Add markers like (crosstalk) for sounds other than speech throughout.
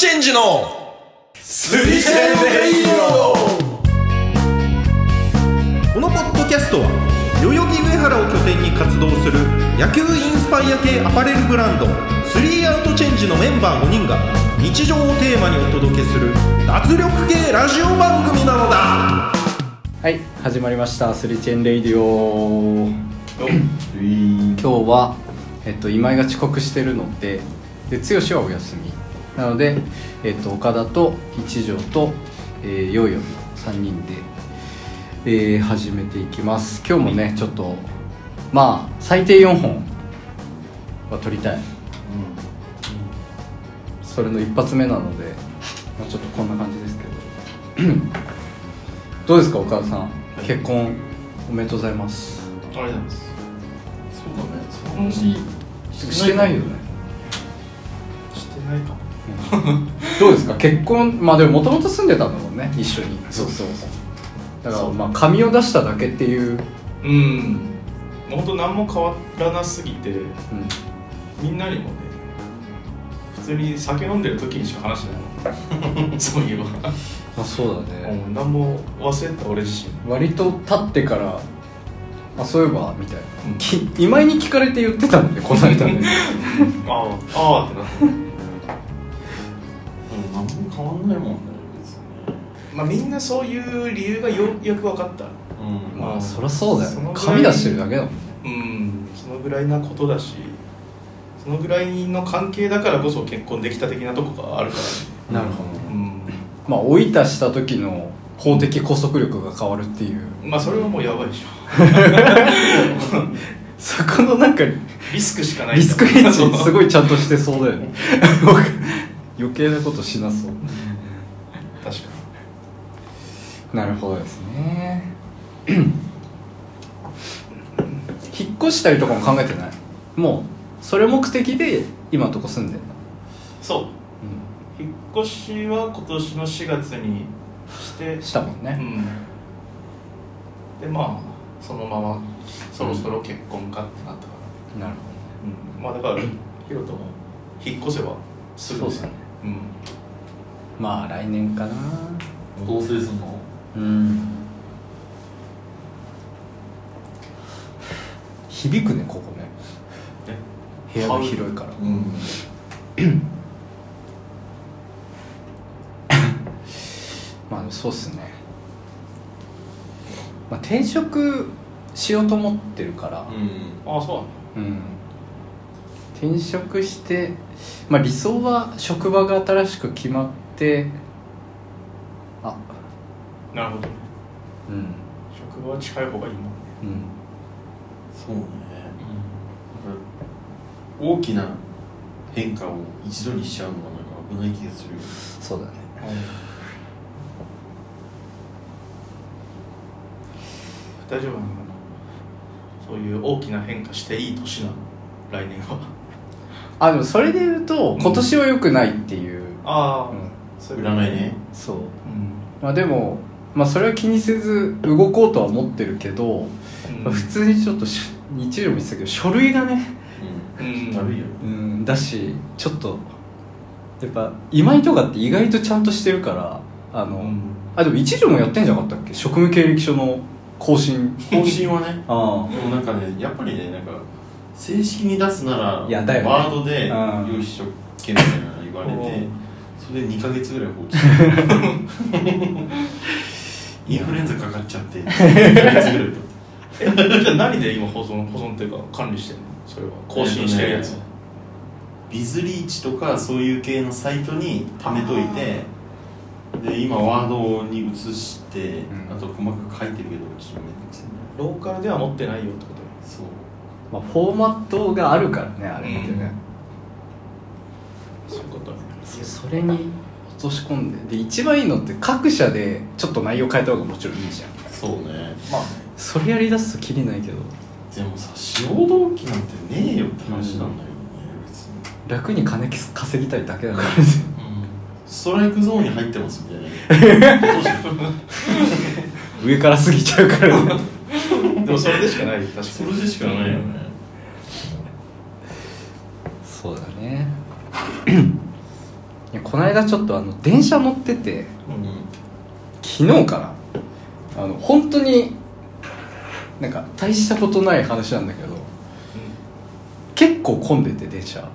チェンジのスリチェンレイディオこのポッドキャストは代々木上原を拠点に活動する野球インスパイア系アパレルブランドスリーアウトチェンジのメンバー5人が日常をテーマにお届けする脱力系ラジオ番組なのだ。はい始まりました。スリチェンレイディオ。今日は、えっと、今井が遅刻してるのでで剛はお休みなので、えっと、岡田と一条と、えー、ヨーヨーの3人で、えー始めていきます。今日もねちょっとまあ最低4本は撮りたい、それの一発目なので、まあ、ちょっとこんな感じですけど。(clears throat) どうですか岡田さん、結婚おめでとうございます。ありがとうございます。そうだね。その話してないよね。してないかもどうですか？結婚まあでももともと住んでたんだもんね一緒に。そうそうだからまあ紙を出しただけっていう、うん。本当何も変わらなすぎてうん、みんなにもね普通に酒飲んでる時にしか話してない (laughs) そういえば。まあそうだね、もう何も忘れた俺自身。割と経ってからあそういえばみたいな、うん。き今井に聞かれて言ってたんでこの間ね。(laughs) ああああってなってんないもんね、別に。まあみんなそういう理由がようやく分かった。うん。まあそりゃそうだよそのぐらい出してるだけだもんね。うんそのぐらいなことだしそのぐらいの関係だからこそ結婚できた的なとこがあるからね。なるほどうん。まあ追い足した時の法的拘束力が変わるっていう。まあそれはもうやばいでしょ。(laughs) そこのなんかリスクしかないリスクヘッジすいごいちゃんとしてそうだよね (laughs) (laughs) 余計なことしなそう。確かなるほどですね。(clears throat) 引っ越したりとかも考えてない？もうそれ目的で今のとこ住んでんの、にそう。引っ越しは今年の4月にして。うん、したもんね、うん。でまあそのままそろそろ結婚かってなったから、なるうん、まあだからヒロトも引っ越せばすぐそうですねうん。まあ来年かな。同棲すんの？うん。響くねここね。え？部屋が広いから。うん。まあそうっすね。まあ転職しようと思ってるから。うん。ああそうなんだ。うん転職してまあ理想は職場が新しく決まってあなるほどね。うん。職場は近い方がいいもんね。うん。そうね。なんか大きな変化を一度にしちゃうのがなんか危ない気がするよ。そうだね。大丈夫なのかな？そういう大きな変化していい年なの？来年はあでもそれで言うと今年は良くないっていう、ああ、うん。そうい占いね。そう。うん。まあでもまあそれは気にせず動こうとは思ってるけど、うん。まあ普通にちょっとし日曜も言ってたけど書類がねうん。うん。だるいよ。うん。だしちょっとやっぱ今井とかって意外とちゃんとしてるからあの、うん。あでも一条もやってんじゃなかったっけ？職務経歴書の更新。更新はね。(laughs) あ。でもなんかね、やっぱりね、なんか、正式に出すなら、いやだよね。ワードで、うん。用紙書けみたいなの言われてうん、それで2ヶ月ぐらい放置。し (laughs) てインフルエンザかかっちゃって、(laughs) 2ヶ月ぐらいじゃあ何で今保存保存っていうか管理してんの？それは。更新してるやつ、えっとねビズリーチとかそういう系のサイトに貯めといてで今ワードに移して、うん。あと細かく書いてるけどちょっとめんどくせえなローカルでは持ってないよってこと？まあ、フォーマットがあるからねあれってね、そういうことね。そそれに落とし込んで。で一番いいのって各社でちょっと内容変えた方がもちろんいいじゃん。そうね。まあ。ねそれやりだすときりないけど。でもさ志望動機なんてねえよって話なんだよね、別に、楽に金稼ぎたいだけだから。ストライクゾーンに入ってますみたいな。(laughs) (laughs) 上から過ぎちゃうからねでもそれでしかない確かに。それでしかないよね。そうだね。いやこの間ちょっとあの電車乗ってて昨日かなあの本当になんか大したことない話なんだけど結構混んでて電車。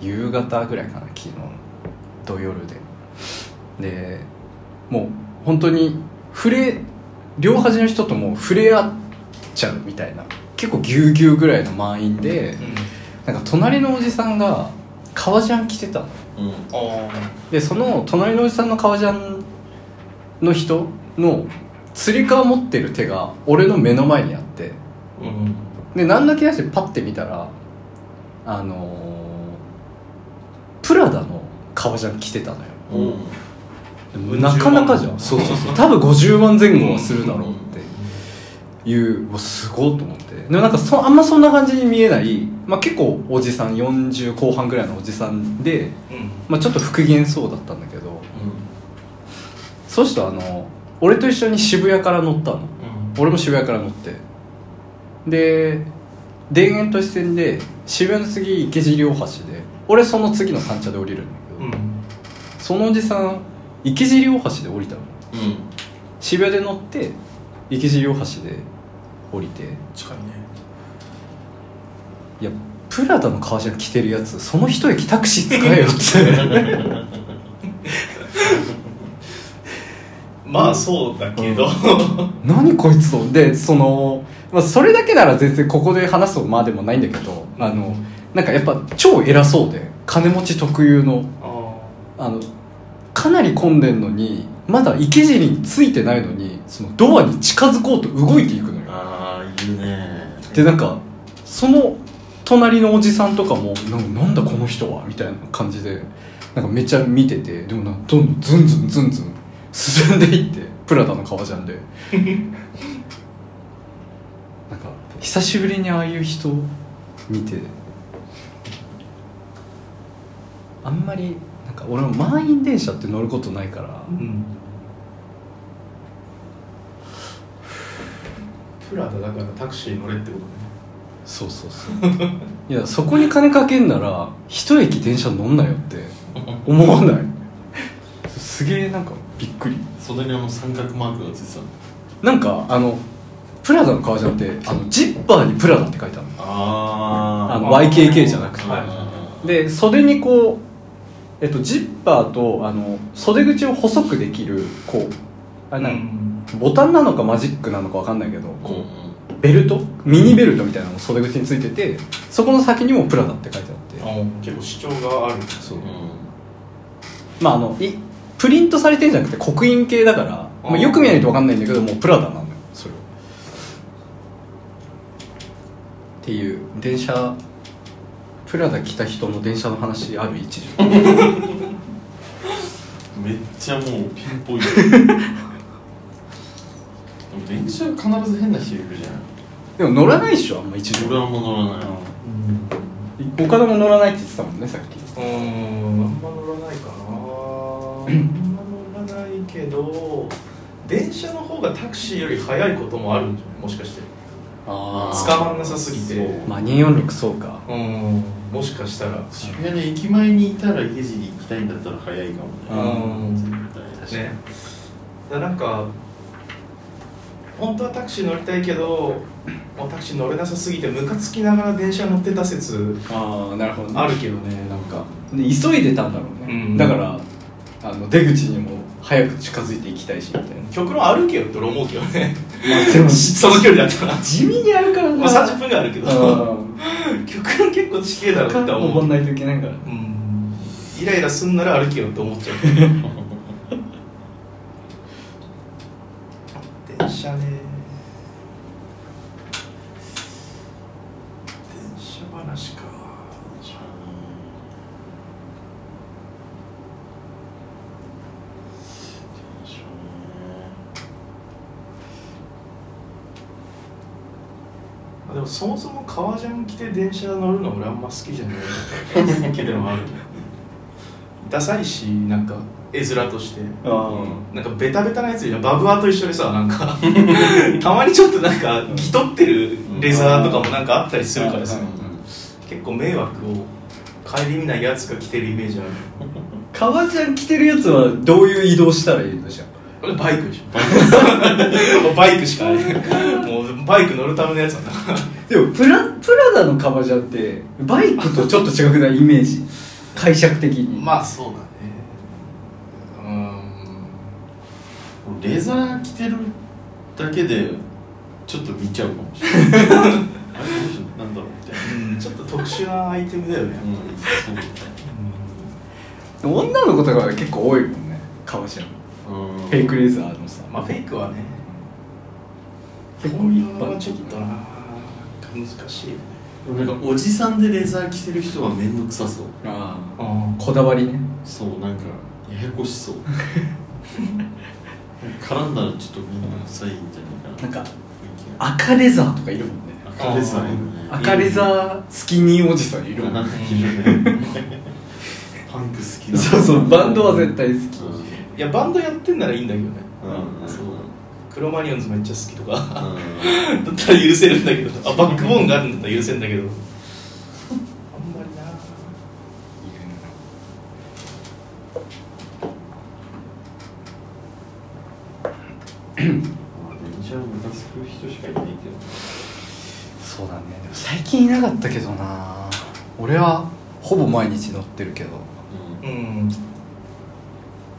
夕方ぐらいかな昨日土夜で。でもう本当に触れ両端の人とも触れ合っちゃうみたいな。結構ぎゅうぎゅうぐらいの満員でなんか隣のおじさんが革ジャン着てたの。うん。あでその隣のおじさんの革ジャンの人のつり革持ってる手が俺の目の前にあって。あうん。で何だけやしてパッて見たらあのープラダの革ジャン着てたのよ。うん。なかなかじゃん。そうそうそう。多分50万前後はするだろう。っていううわすごいと思って。でもなんかそあんまそんな感じに見えない、まあ、結構おじさん40後半ぐらいのおじさんで、うん。まあ、ちょっと不機嫌そうだったんだけど。そうしたらあの俺と一緒に渋谷から乗ったの。俺も渋谷から乗って。で田園都市線で渋谷の次池尻大橋で俺その次の三茶で降りるんだけど、うん。そのおじさん池尻大橋で降りたの。うん。渋谷で乗って池尻大橋で降りて近いね。いやプラダの革ジャン着てるやつその一駅タクシー使えよって。まあそうだけど、何こいつと。でその、まあ、それだけなら全然ここで話すまでもないんだけどあのなんかやっぱ超偉そうで金持ち特有の。ああのかなり混んでんのにまだ池尻についてないのにそのドアに近づこうと動いていくねでなんかその隣のおじさんとかも「なんなんだこの人は」みたいな感じでなんかめっちゃ見ててでもなんかどんどんズンズンズンズン進んでいってプラダの革ジャンで。(laughs) なんか久しぶりにああいう人見て。あんまりなんか俺も満員電車って乗ることないからうんプラダだからタクシー乗れってことね。そうそうそう。いやそこに金かけんなら一駅電車乗んなよって (laughs) 思わない？すげえなんかびっくり。袖にあの三角マークがついてたなんかあのプラダの革ジャンってあのジッパーにプラダって書いてあるの。ああの YKK じゃなくて。はいで袖にこう、えっと、ジッパーとあの袖口を細くできるこうあれなんかボタンなのかマジックなのかわかんないけどこうベルト？ミニベルトみたいなのが袖口についててそこの先にもプラダって書いてあって。あ結構主張がある。そう。まああのいプリントされてるんじゃなくて刻印系だから、まあ、よく見ないと分かんないんだけどもうプラダなのよそれは。っていう電車プラダ来た人の電車の話ある一時 (laughs) めっちゃもうピンポイント (laughs) 電車は必ず変な人いるじゃん。でも乗らないっしょあんま一時俺はもう乗らない。うん。岡田も乗らないって言ってたもんねさっき。うーん。あんま乗らないかな。あんま乗らないけど電車の方がタクシーより早いこともあるんじゃない？もしかして。あ捕まんなさすぎて。そう。まあ246そうか。うん。もしかしたら。渋谷の駅前にいたら池尻行きたいんだったら早いかもね。うん。絶対。ね。だなんか本当はタクシー乗りたいけどもうタクシー乗れなさすぎてムカつきながら電車乗ってた説ああなるほどあるけどねなんか。で急いでたんだろうね、うん。だからあの出口にも早く近づいていきたいしみたいな。極論歩けよって俺思うけどね。でも (laughs) その距離だったら。地味にあるからな。まあ30分ぐらいあるけど。うん (laughs) 極論結構地形だろうって思う。登んないといけないから。うん。イライラすんなら歩けよって思っちゃう (laughs) けど電車ね電車話か。でもそもそも革ジャン着て電車乗るの俺あんま好きじゃないけでもあるけど。ダサいしなんか絵面としてなんかベタベタなやつじゃんバブアーと一緒でさなんか (laughs) たまにちょっとなんか着とってるレザーとかもなんかあったりするからさ。うんうん結構迷惑を顧みないやつが着てるイメージある。革ジャン着てるやつはどういう移動したらいいのじゃん。これバイクでしょ。(laughs) もうバイクしかない。もうバイク乗るためのやつだな。でもプラプラダの革ジャンってバイクとちょっと違くないイメージ？解釈的に。まあそうだね。うん。レザー着てるだけでちょっと見ちゃうかもしれない。あれどうしようなんだろう特殊なアイテムだよね、うん。女の子とかが結構多いもんね革ジャンうん。フェイクレザーのさ。まあフェイクはね。結構一般ちょっ的とな難しいよね。なんかおじさんでレザー着てる人は面倒くさそう。あああこだわりね。そうなんかややこしそう。(laughs) 絡んだらちょっと面倒くさいんじゃないかな。なんか赤レザーとかいるもんね赤レザーいるね。赤レザースキニーおじさんいるもんね。かいる。ねパンク好きな。そうそうバンドは絶対好き。いやバンドやってんならいいんだけどね。うん。そう。クロマニオンズめっちゃ好きとか。だだったら許せるんだけど。あバックボーンがあるんだったら許せるんだけど。あんまりな (laughs) 電車ムカつく人しかいないけどそうだねでも最近いなかったけどな。俺はほぼ毎日乗ってるけど。うん。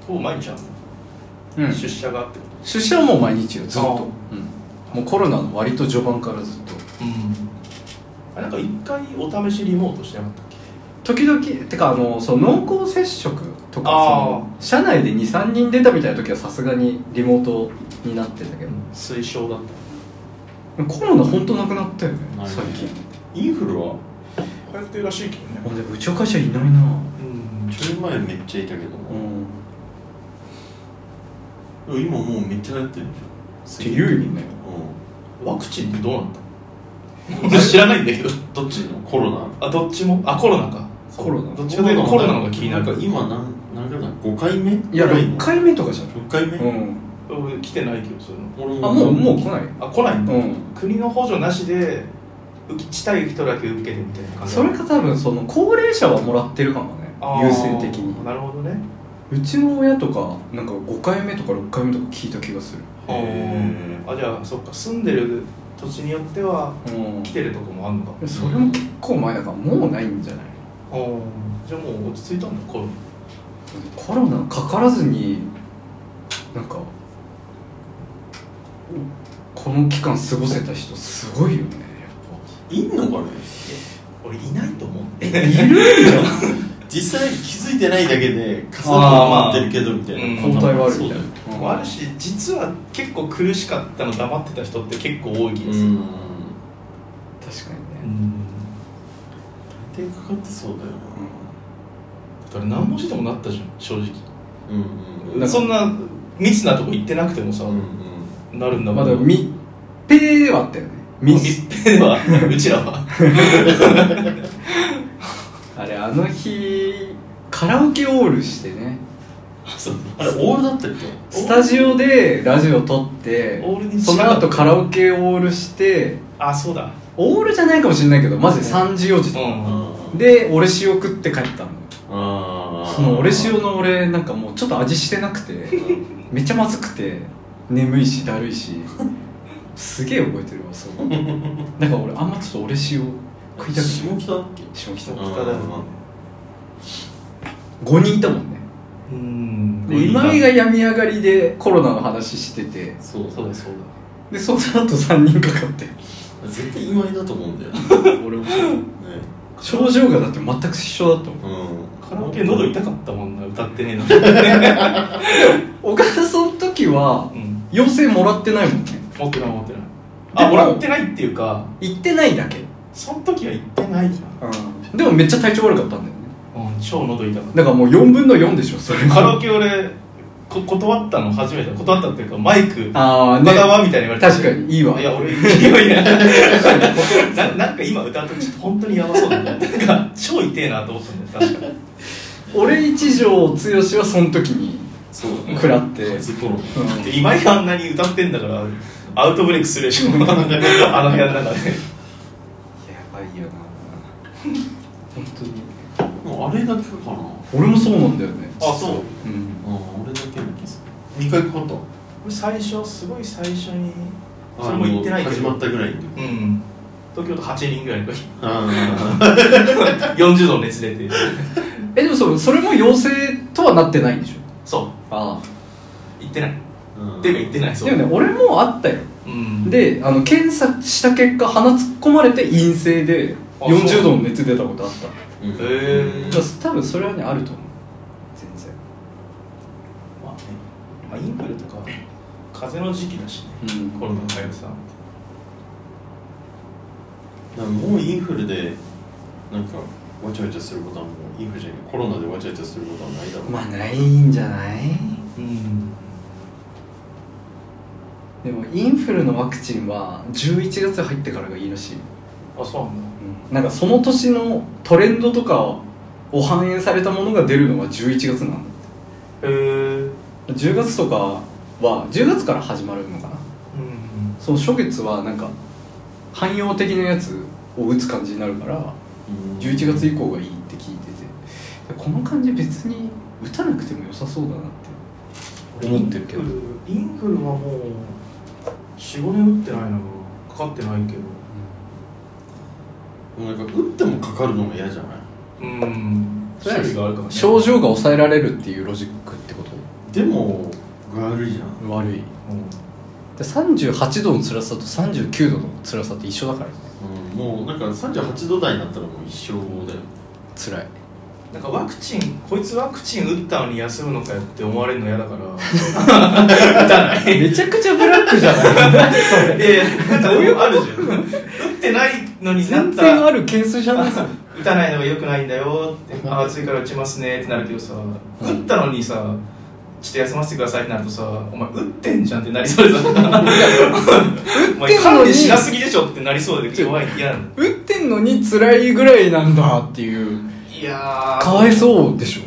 ほぼ毎日あるうん。出社があってこ出社はもう毎日よずっあと、うん、もうコロナの割と序盤からずっと。とうん。あなんか一回お試しリモートしてなかったっけ？時々てかあのその濃厚接触とかその社内で23人出たみたいな時はさすがにリモートになってたけど。推奨だっコロナ本当なくなったよね。最近インフルはた流行ってるらしいけどね。あでもうちの会社いないな。うんちょい前めっちゃいたけど。うん。今もうめっちゃ流行ってるじゃんって言うよね。ワクチンってどうなったの知らないんだけど。どっちの？コロナ。あどっちも？あコロナか。コロナ。どっちかというとコロナの方が気になる。んか今何何回だ5回目いやぐらの？6回目とかじゃん。6回目、うん。俺来てないけどそういうの。俺あもうもう来ない？あ来ないんだ、うん。国の補助なしで受けしたい人だけ受けてみたいな感じ？それか多分その高齢者はもらってるかもね優先的に。なるほどね。うちの親とかなんか5回目とか6回目とか聞いた気がする。へあじゃあそっか住んでる土地によってはうん。来てるとこもあんのか。それも結構前だからもうないんじゃない？じゃあもう落ち着いたんだコロコロナかからずになんかこの期間過ごせた人すごいよねいんのかねナ俺いないと思っぱいるんじゃん実際気づいてないだけで傘あーは回ってるけどみたいな。うん。抗体はあるみたいな。そう。うんあるし実は結構苦しかったの黙ってた人って結構多い気がする。うん。確かにね、手かかってそうだよだから何文字でもなったじゃん正直。なうん。なんかそんな密なとこ行ってなくてもさ、うんなるんだまもんだ密閉はあったよね密密閉はうちらは。(laughs) あれあの日カラオケオールしてね。あれオールだったっけ？スタジオでラジオ撮ってその後カラオケオールしてあそうだ。オールじゃないかもしれないけどマジで3時4時とか、うん。で俺塩食って帰ったの。その俺塩の俺なんかもうちょっと味してなくて (laughs) めっちゃまずくて眠いしだるいしすげえ覚えてるわそう (laughs) なんか俺あんまちょっと俺塩食いたくない。下北だっけ？下北うん北だよね5人いたもんね。うん。で今井が病み上がりでコロナの話してて。そうそうだそうでその後3人かかって。絶対今井だと思うんだよね。(laughs) 俺も。ね。症状がだって全く一緒だったもん。うん。だカラオケ喉痛かったもんな歌ってねえの (laughs) 岡田その時はうん。陽性もらってないもんね持ってない持ってないあもらってないっていうか行ってないだけ。その時は行ってないじでもめっちゃ体調悪かったんだよね。ゃん、うん、超喉痛かっだからもう4分の4でしょそれ。たカラオケ俺こ断ったの初めて断ったっていうかマイク。ああね。まだわみたいに言われて。確かにいいわ。いや俺いやいや (laughs) ななんか今歌うとちょっと本当にやばそうだね。なんか超痛えなと思ったんだよ確かに。俺一条剛はその時にそう。食らって。初コロナで今井があんなに歌ってんだからアウトブレイクするでしょ。(laughs) あの部屋の中で。やばいよな。本当に。もうあれだけかな。俺もそうなんだよね。あそう。うん。あ俺だけの気する。2回かかった。これ最初すごい最初にそれも言ってないけど。始まったぐらいにうん。東京都8人ぐらいの時。あ40 (laughs) 度熱出て。えでもそれそれも陽性とはなってないんでしょ？そう。あ言ってないあっていうか言ってないそう。でもね俺もあったよ。うん。であの検査した結果鼻突っ込まれて陰性であそう。40度の熱出たことあった。うん。へー。だから多分それはねあると思う。全然。まあね、まあ、インフルとか風邪の時期だしね。うん。コロナの流行ってたなんかもうインフルでなんかわちゃわちゃすることはもうインフルじゃないコロナでわちゃわちゃすることはないだろう、まあないんじゃない？うんでもインフルのワクチンは11月入ってからがいいらしい、あそうなんだ。なんかその年のトレンドとかを反映されたものが出るのは11月なんだへえ10月とかは10月から始まるのかな。うんその初月はなんか汎用的なやつを打つ感じになるからうん。11月以降がいいって聞いてて。この感じ別に打たなくても良さそうだなって思ってるけど。インフルはもう45年打ってないなかかってないけど。なんか打ってもかかるのも嫌じゃない？うん。種類があるからね症状が抑えられるっていうロジックってこと？でも悪いじゃん。悪い。うん。で38度の辛さと39度の辛さって一緒だからね。うん、もうなんか38度台になったらもう一生だよ。辛いなんかワクチンこいつワクチン打ったのに休むのかよって思われるの嫌だから。(laughs) 打たない。めちゃくちゃブラックじゃない。何それいやなんかあるじゃん打ってないのにな全った。然あるケースじゃないですか打たないのが良くないんだよって。あ暑いから打ちますねってなるけどさ、打ったのにさちょっと休ませてくださいってなるとさお前打ってんじゃんってなりそうでさ。(laughs) お前管理しなすぎでしょってなりそうで弱い嫌なんだ打ってんのに辛いぐらいなんだっていう。いやー。かわいそうでしょ。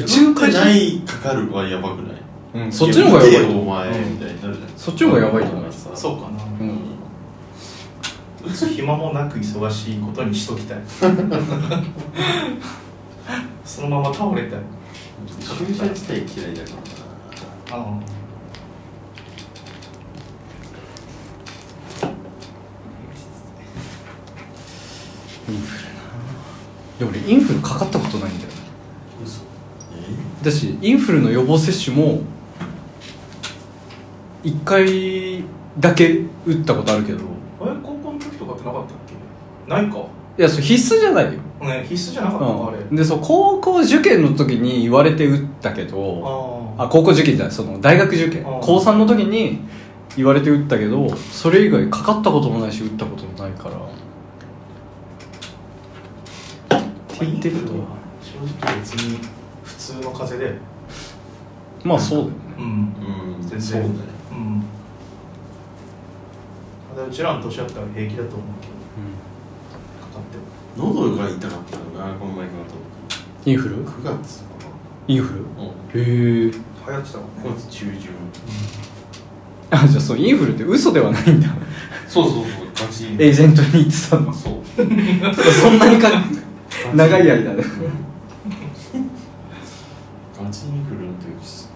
うちの会社ない？かかるはやばくない？うん。そっちの方がやばいお前みたいになるじゃん。そっちの方がやばいと思いますそうかな、うん。打つ暇もなく忙しいことにしときたい。(laughs) そのまま倒れたい。注射自体嫌いだからな。あインフルなで俺インフルかかったことないんだよ嘘。だしインフルの予防接種も1回だけ打ったことあるけど。いえ高校の時とかってなかったっけ？ないか。やそれ必須じゃないよ、ね必須じゃなかったのかあれ。うん、でそう高校受験の時に言われて打ったけどああ高校受験じゃないその大学受験。高3の時に言われて打ったけどそれ以外かかったこともないし打ったこともないからって言ってると正直別に普通の風邪で。まあそうだよね。うん。うん。全然。そうだね。うん。ただうちらの年だったら平気だと思うけど。かかっても。喉が痛かったのなこの前かかったインフル？時9月かインフル？なうん。へえ。流行ってたもんね。9月中旬。あじゃあそうインフルって嘘ではないんだ。そうそうそう。ガチ。エージェントに言ってたの。そう。(laughs) そんなにか長い間でガチインフルの時です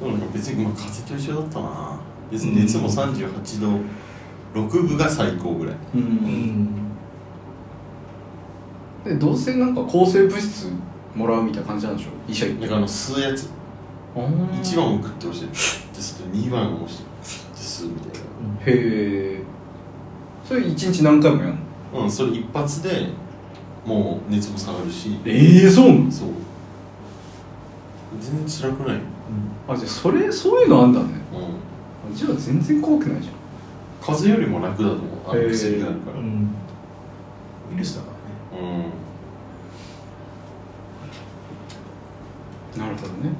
でもなんか別にまあ風邪と一緒だったな。別に熱も38度。6分が最高ぐらい。うん。うんでどうせなんか抗生物質もらうみたいな感じなんでしょ？医者行って。だからあの吸うやつ。あー。1番送ってほしい。ですと2番押して。吸うみたいへえそれ一日何回もやんの？なうんそれ一発でもう熱も下がるし。ええそうなの？そう。全然辛くない。あじゃあそれそういうのあんだね。うん。あじゃあ全然怖くないじゃん。風邪よりも楽だと思う。あの薬があるから。うん。ウイルスだからね。うん。なるほどね。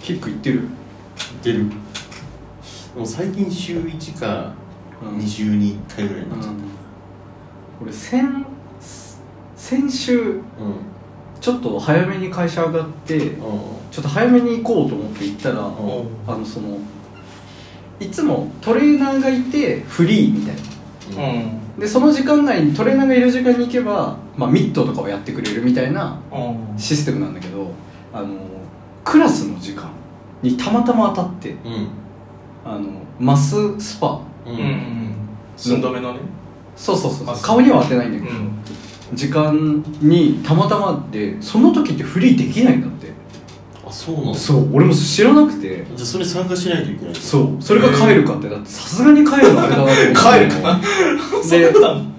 キック行ってる？出る。でも最近週1かうん。2週に1回ぐらいになっちゃっ俺先先週たうん。ちょっと早めに会社上がってうん。ちょっと早めに行こうと思って行ったら、うん。あのそのいつもトレーナーがいてフリーみたいな。うん。でその時間内にトレーナーがいる時間に行けば、まあ、ミットとかをやってくれるみたいなうん。システムなんだけどあのクラスの時間にたまたま当たってうん。あのマススパ。ううん。ん寸止めのね。そうそうそうマス。顔には当てないんだけど、うん。時間にたまたまでその時ってフリーできないんだって。あそうなんだ。じそう俺も知らなくて。ゃあそれ参加しないといけないそう。それが帰るかって。だってさすがに帰るのあれだなと思って帰るかそんなことあんの？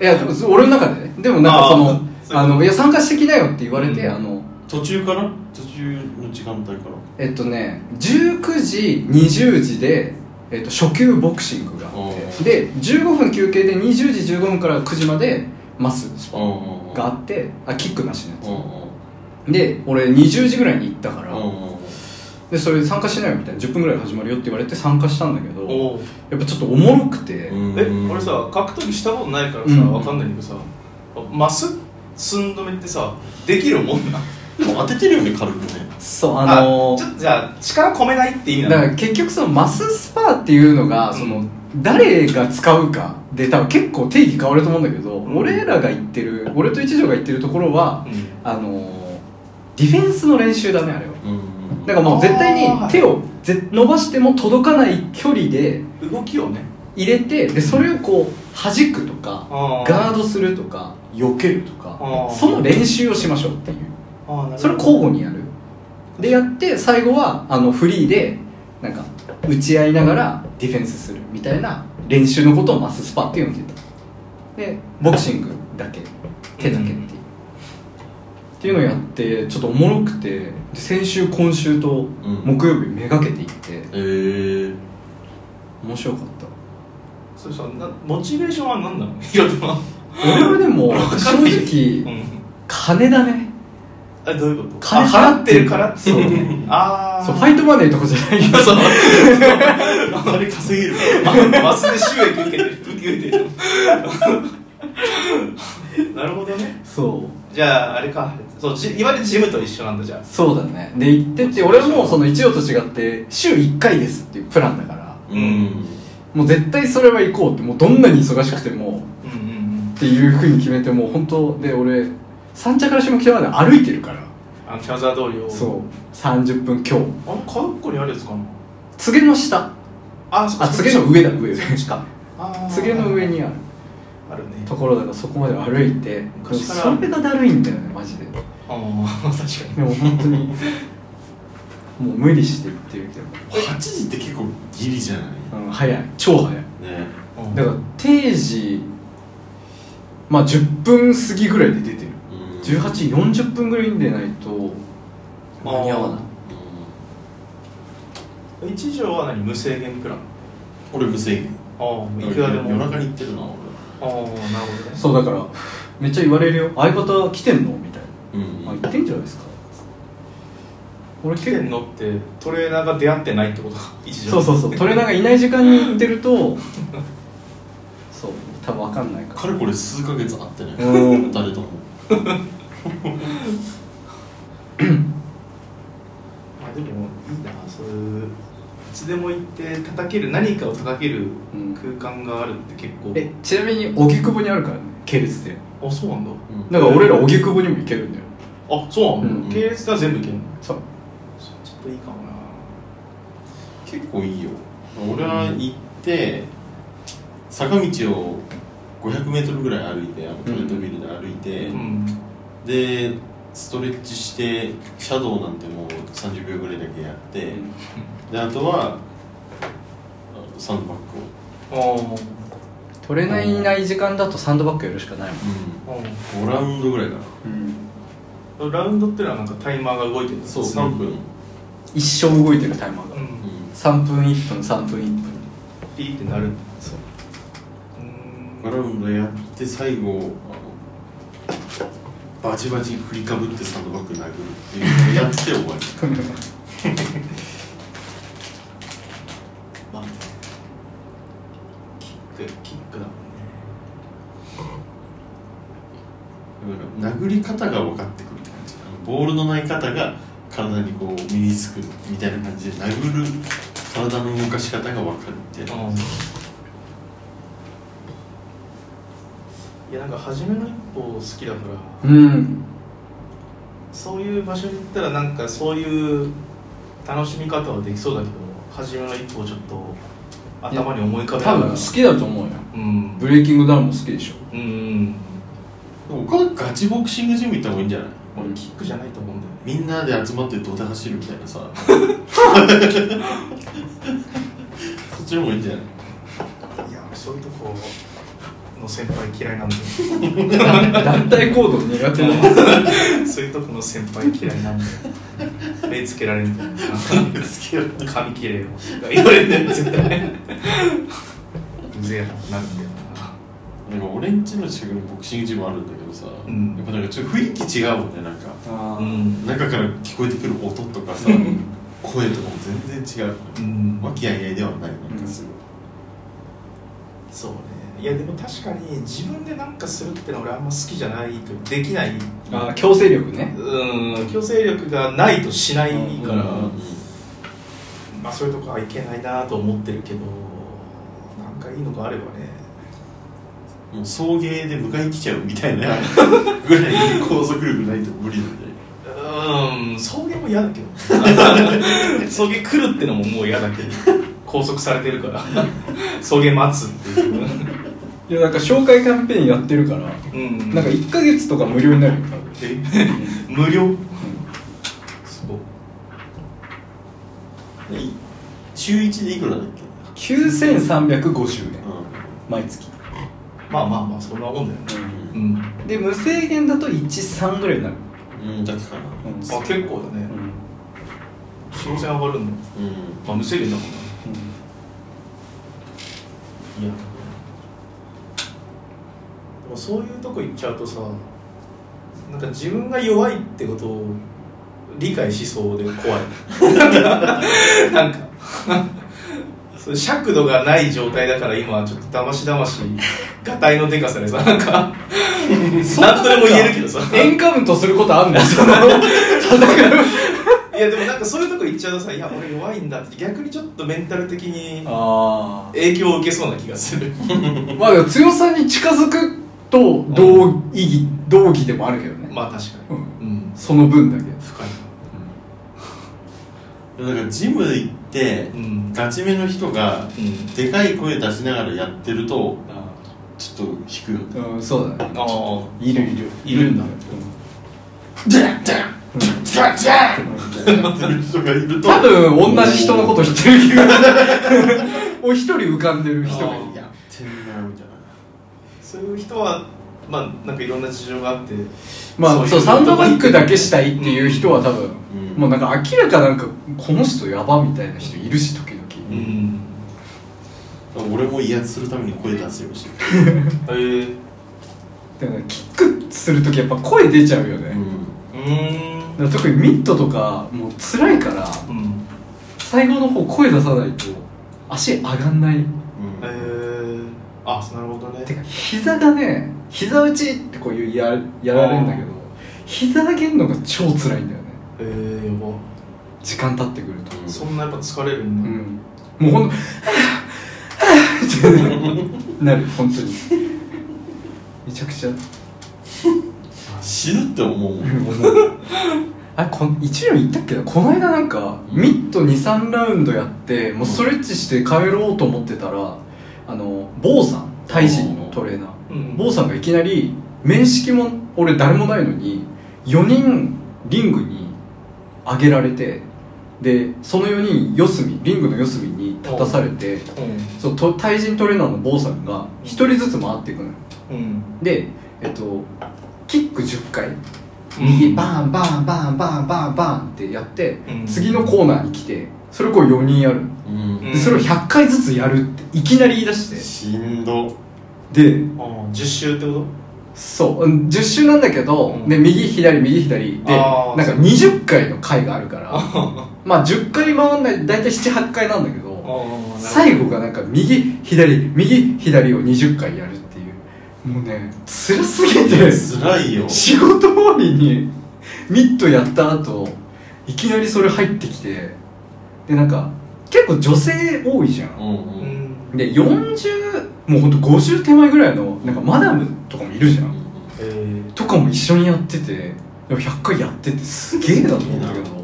いやでも俺の中でね。でもなんかそのあー。そういうことあのいや参加してきなよって言われて、うん。あの途中から途中の時間帯から。えっとね19時20時で、えっと、初級ボクシングがあってで15分休憩で20時15分から9時までマススがあってあキックなしのやつ。で俺20時ぐらいに行ったから、でそれ参加しないよみたいな10分ぐらいで始まるよって言われて参加したんだけどやっぱちょっとおもろくて、うん。え俺さ格闘技したことないからさうん。わかんないけどさマス寸止めってさできるもんなでも当ててるよね軽くね。そうあのーちょっとじゃあ力込めないって意味だなの？から結局そのマススパーっていうのが、うん。その誰が使うかで多分結構定義変わると思うんだけど、ん。俺らが言ってる俺と一条が言ってるところは、うん。あのーディフェンスの練習だねあれは。うんだからもう絶対に手をぜ伸ばしても届かない距離で動きをね。入れてでそれをこう弾くとかガードするとか避けるとかその練習をしましょうっていうそれ交互にやる。でやって最後はあのフリーでなんか打ち合いながらディフェンスするみたいな練習のことをマススパって呼んでた。でボクシングだけ。手だけっていう、っていうのをやってちょっとおもろくてで先週今週とうん。木曜日めがけていって。えー。面白かった。それさなモチベーションは何なの？俺はでも正直うん。金だねあどういうこと？金あ払ってる。から？そう。(laughs) ああそうファイトマネーとかじゃないよ。(laughs) そう。(laughs) 金稼げるからマスで収益受けてる受けてるなるほどね。そう。じゃああれか。そうじいわゆるジムと一緒なんだじゃあ。そうだね。で行ってって俺はもうその一応と違って週1回ですっていうプランだから。うん。もう絶対それは行こうってもうどんなに忙しくても。うんうん。っていうふうに決めてもう本当で俺三茶から下北まで歩いてるから。あのキャザー通りを。そう。30分今日あの川っこにあるやつかな。柘植の下。あそあ柘植の上だ上そっちか。(laughs) あー。柘植の上にある。あるね。ところだからそこまで歩いて。昔から。それがだるいんだよねマジで。でああ確かに。も本当にもう無理して行ってるけ8時って結構ギリじゃない？ど、うん、早い。超早い。ね。うんだから定時まあ10分過ぎぐらいで出てる。うん18時40分ぐらいに出ないと間に合わない。一条は何？無制限プラン？俺無制限。ああいくらでも。夜中に行ってるなああなるほどね。そうだからめっちゃ言われるよ。相方来てんの？みたい俺な、あ言ってんじゃないですか？俺来てんのってトレーナーが出会ってないってこと？か一条そうそう。そうトレーナーがいない時間に行ってるとそう多分分かんないかかれこれ数ヶ月会ってない。うん。誰とも。まあでもいいなそういういつでも行って叩ける何かを叩けるうん。空間があるって結構、えちなみに荻窪にあるからね系列であそうなんだ。だから俺ら荻窪にも行けるんだよ。あそうなの、うん。系列では全部行けんの？そうちょっといいかもな。結構いいよ。俺は行って坂道を 500m ぐらい歩いてあのトレッドミルで歩いて、うん。でストレッチしてシャドウなんてもう30秒ぐらいだけやって、であとはサンドバッグを。あトレーナーいない時間だとサンドバッグやるしかないもん。あ5ラウンドぐらいかな。うん。ラウンドっていうのはなんかタイマーが動いてるんですそう3分、一生動いてるタイマーが。うん。う3分1分3分1分。ピーってなるそううん5ラウンドやって最後バチバチ振りかぶってサンドバッグ殴るっていうのをやって終わりだから殴り方が分かってくる感じ。ボールの投げ方が体にこう身につくみたいな感じで殴る体の動かし方が分かるって。いううんいやなんか初めの一歩好きだから。うん。そういう場所に行ったらなんかそういう楽しみ方はできそうだけど初めの一歩をちょっと頭に思い浮かべ多分好きだと思うよ。うん。ブレイキングダウンも好きでしょ。うんでも岡田ガチボクシングジム行った方がいいんじゃない？俺キックじゃないと思うんだよね。みんなで集まって土手走るみたいなさ。(laughs) (laughs) (laughs) そっちの方がいいんじゃない？いやそういうとこの先輩嫌いなんで団体行動苦手だそういうとこの先輩嫌いなんで目つけられるんだよ。目つけられる。髪切れよ。言われてる絶対うぜえななんだよなんか俺んちの近くにボクシングジムあるんだけどさ、うんやっぱなんかちょっと雰囲気違うもんねなんか。中から聞こえてくる音とかさ声とかも全然違う。うん。和気あいあいではないなんかすそうねいやでも確かに自分で何かするってのは俺あんま好きじゃないとできない。あー強制力ね。うん強制力がないとしないから、まあそういうとこはいけないなと思ってるけどなんかいいのがあればね。もう送迎で迎え来ちゃうみたいな。(laughs) ぐらいに高速力ないと無理なんでうん送迎も嫌だけど。(laughs) 送迎来るってのももう嫌だけど。拘束されてるから。送迎待つっていういやなんか紹介キャンペーンやってるからうんなんか1ヶ月とか無料になるよ。え？(laughs) 無料？すごい。で週1でいくらだっけ？9350円。う毎月。まあまあまあそんなもんだよね。ん。うん。で無制限だと13ぐらいになる。うんだけかなうん。あ結構だね。4000上がるんだうん。まあ無制限だもんないやでもそういうとこ行っちゃうとさなんか自分が弱いってことを理解しそうで怖い。(laughs) なんか尺度がない状態だから今ちょっとだましだましがたいのでかさでさなんか何とでも言えるけどさ。エンカウントすることあんのそのいやでもなんかそういうとこ行っちゃうとさ「いや俺弱いんだ」って逆にちょっとメンタル的にあ影響を受けそうな気がする。あまあ強さに近づくと同意義同義でもあるけどね、まあ確かうん。にうん。その分だけ。深い。だからジム行ってうん。ガチめの人がうん。でかい声出しながらやってるとちょっと引くよ。ねうんそうだね。ああ。いるいる。いるんだ。ンンンンってる人がいると。多分同じ人のこと言ってる気がする。もう一人浮かんでる人がいるやってんなみたいなそういう人はまあなんかいろんな事情があってまあそういサンドバッグだけしたいっていう人は多分、うん。もうなんか明らかなんかこの人やばみたいな人いるし時々、うん。俺も威圧するために声出すようにしてる (laughs) へえだからキックする時やっぱ声出ちゃうよね、うーん。特にミットとかもう辛いからうん。最後の方声出さないと足上がんないあなるほどね。てか膝がね膝打ちってこういうややられるんだけど膝上げるのが超辛いんだよね。へえやば。時間経ってくると。そんなやっぱ疲れるうんだ。ん。もうほんとってな。る本当に。めちゃくちゃ。死ぬって思う (laughs) あれこん一応言ったっけな？この間なんかミット23ラウンドやってもうストレッチして帰ろうと思ってたらあの坊さんタイ人のトレーナー。うん。坊さんがいきなり面識も俺誰もないのに4人リングに上げられてでその4人四隅リングの四隅に立たされてうそうと対人トレーナーの坊さんが1人ずつ回っていくのよ。んうん。でえっとキック10回。右バーンバーンバーンバーンバーンバーンってやって、うん。次のコーナーに来てそれをこう4人やる。のうん。でそれを100回ずつやるっていきなり言い出して。しんど。でああ10周ってこそう。うん10周なんだけど、うん。で右左右左。でなんか20回の回があるから。まあ10回回んない大体78回なんだけとどあ最後がなんか右左右左を20回やるっていう。もうね辛すぎて辛いよ。仕事終わりにミットやった後いきなりそれ入ってきてでなんか結構女性多いじゃん、うんうん。で40もうほんと50手前ぐらいのなんかマダムとかもいるじゃん、えー、とかも一緒にやっててでも100回やっててすげえなと思ったけど。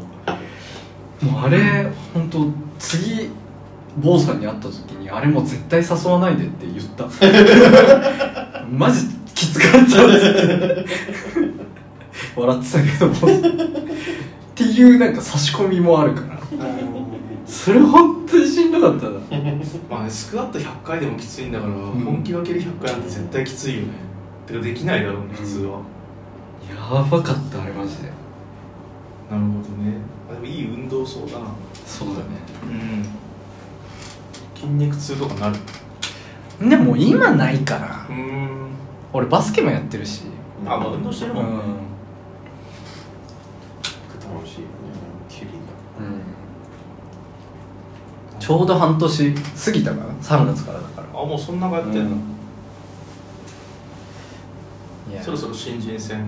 もうあれ本当次坊さんに会った時にあれもう絶対誘わないでって言った。(laughs) マジきつかったっつって笑ってたけど。っていうなんか差し込みもあるからそれ本当にしんどかったな。(laughs) まあねスクワット100回でもきついんだから、ん。本気の蹴り100回なんて絶対きついよね。てかできないだろうね普通は、やばかったあれマジで。なるほどね。あでもいい運動そうだな。そうだね。うん。筋肉痛とかなる？でも今ないから。うん。俺バスケもやってるし。あまあ運動してるもんね、楽しいよねキリうんちょうど半年過ぎたかな。3月からだから。あもうそんながやってんの、いや。そろそろ新人戦。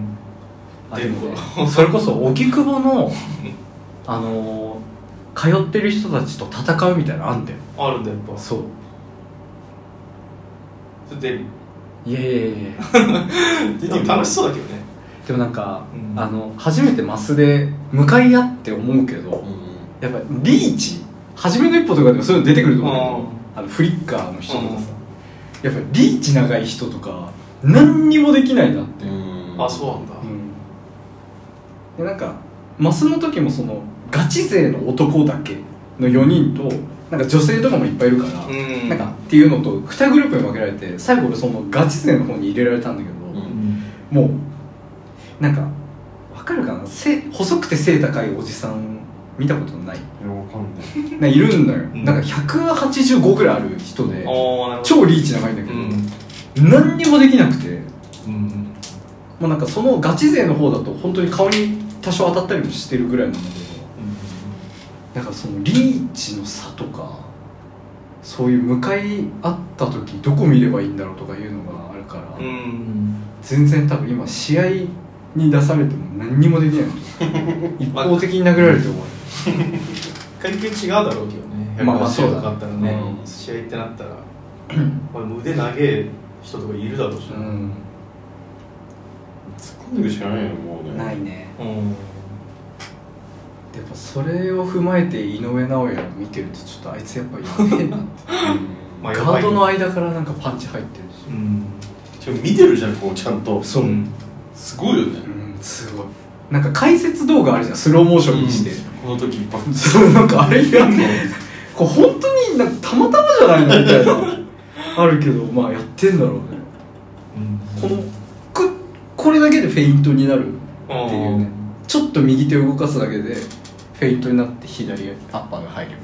出るそれこそ荻窪の (laughs) あのー通ってる人たちと戦うみたいなのあんだよ。あるんだやっぱ。そう。それ出る？いやいやいやいや。(laughs) でも楽しそうだけどね。でもなんか、うん。あの初めてマスで向かい合って思うけど、うん。やっぱリーチ初めの一歩とかでもそういうの出てくると思うあのフリッカーの人とかさ、やっぱリーチ長い人とか何にもできないなって、う。ん。あそうなんだ、でなんかマスの時もそのガチ勢の男だけの4人となんか女性とかもいっぱいいるから、うん。なんかっていうのと2グループに分けられて最後俺そのガチ勢の方に入れられたんだけど、うん。もうなんか分かるかな？背細くて背高いおじさん見たことないいるんだよ、うん。なんか185ぐらいある人で超リーチ長いんだけうど、ん。何にもできなくて。うんもうなんかそのガチ勢の方だと本当に顔に多少当たったりもしてるぐらいなんだけどなんかそのリーチの差とかそういう向かい合った時どこ見ればいいんだろうとかいうのがあるから、全然多分今試合に出されても何にもできない。(laughs) 一方的に殴られて終わる階級違うだろうけどね。まあまあそうだ180とかあったらね、うん。試合ってなったらまあ腕長え人とかいるだろうし。なうん。突っ込んでいくしかないよもうねないね。うん。やっぱそれを踏まえて井上尚弥を見てるとちょっとあいつやっぱやべえなって。まあガードの間からなんかパンチ入ってるしうん。見てるじゃんこうちゃん。とそううんすごいよねうんすごいなんか解説動画あるじゃん。スローモーションにして、この時バッそうなんかあれやんの。これ本当になんかたまたまじゃないのみたいな。あるけどまあやってんだろうね。このくこれだけでフェイントになるっていうね。ちょっと右手を動かすだけでフェイントになって左アッパーが入るみ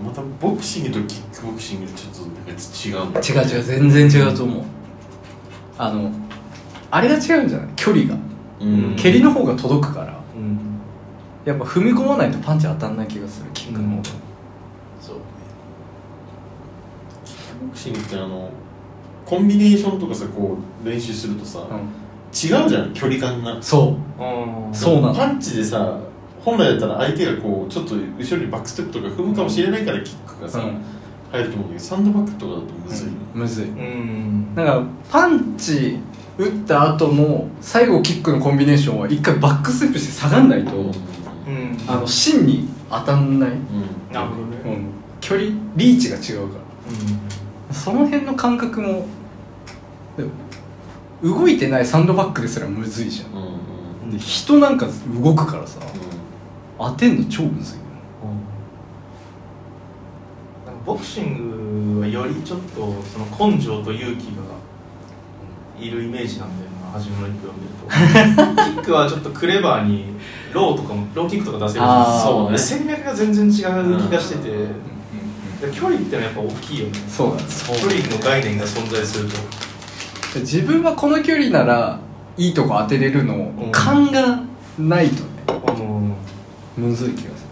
うん。またボクシングとキックボクシングちょっとなんか違う違う違う全然違うと思う。あのあれが違うんじゃない？距離が。うん。蹴りの方が届くから。うん。やっぱ踏み込まないとパンチ当たんない気がするキックの方が、そうキックボクシングってあのコンビネーションとかさこう練習するとさ、うん。違うじゃん距離感が。そう。うん。そうなの。パンチでさ本来だったら相手がこうちょっと後ろにバックステップとか踏むかもしれないからキックがさ、うん。入ると思うんだけどサンドバッグとかだとむずい、むずい。うん。だからパンチ打った後の最後キックのコンビネーションは一回バックステップして下がんないと、うん。うんあの芯に当たんない、うん。なるほどね。うん、距離リーチが違うから。その辺の感覚も動いてないサンドバッグですらむずいじゃん。うんうん。で人なんか動くからさ当てんの超むずいボクシングはよりちょっとその根性と勇気がいるイメージなんだよな初めの一歩を見ると。キックはちょっとクレバーにローとかもローキックとか出せるそうね。戦略が全然違う気がしてて、で距離ってのはやっぱ大きいよね。そうだね。距離の概念が存在すると。自分はこの距離ならいいとこ当てれるのん勘がないとね。うん。むずい気がす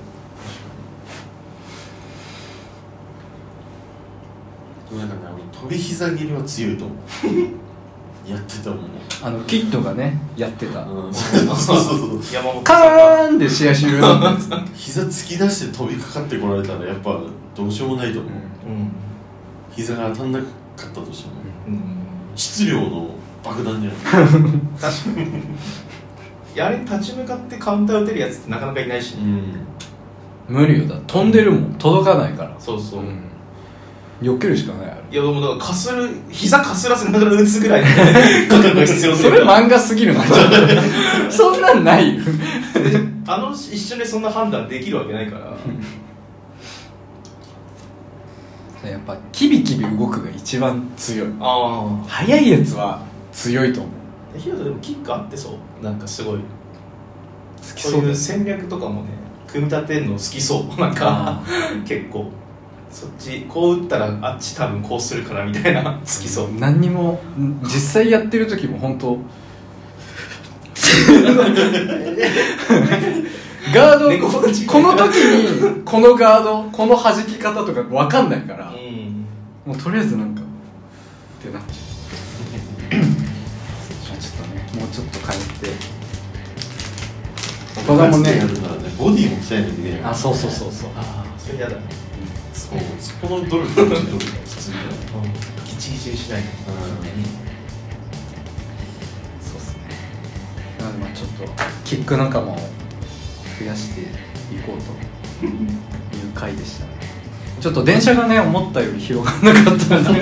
るなんかね飛び膝蹴りは強いと思う (laughs) やってたもん。あのキッドがねやってた、うん。そうそうそう。山本カさんが。ーンで試合終了だったんです膝突き出して飛びかかってこられたらやっぱどうしようもないと思う、うん。膝が当たんなかったとしても。うん。質量の爆弾じゃない (laughs) 確かに。いやあれに立ち向かってカウンター打てるやつってなかなかいないし、うん。無理よ。だ飛んでるもん。届かないから。そうそう、うん避けるしかないいやでもだからかする膝かすらせながら打つぐらいの (laughs) 覚悟が必要それ漫画すぎるなそんなんない。よあの一瞬でそんな判断できるわけないから。やっぱキビキビ動くが一番強い。あ速いやつは強いと思う。あヒロトでもキックあってそう。なんかすごい。好きそういう戦略とかもね組み立てるの好きそう。なんか (laughs) 結構そっちこう打ったらあっち多分こうするからみたいな好きそう。何にもん実際やってる時も本当ガードこの時にこのガードこの弾き方とか分かんないからうん。もうとりあえずなんかってなっちゃうじゃあちょっとねもうちょっと変えて。岡田もね。やるならね。ボディも鍛えないといけないあそうそうそうそう。ああそれやだそうそこの努力がちょっときついからギチギチにしないそうっすね。なのでまあちょっとキック仲間を増やしていこうという回でした。ねちょっと電車がね思ったより広がらなかったんで。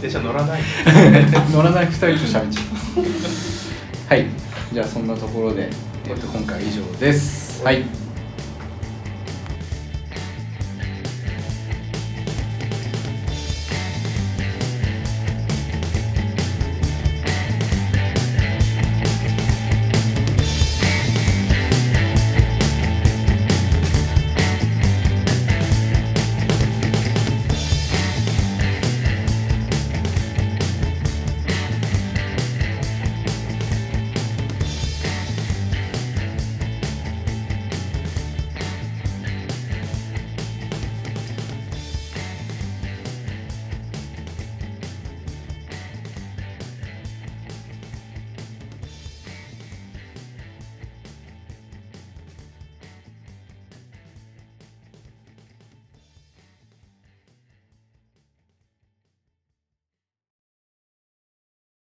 電車乗らない乗らない2人と喋っちゃうはい。じゃあそんなところで、えっと、今回は以上です。はい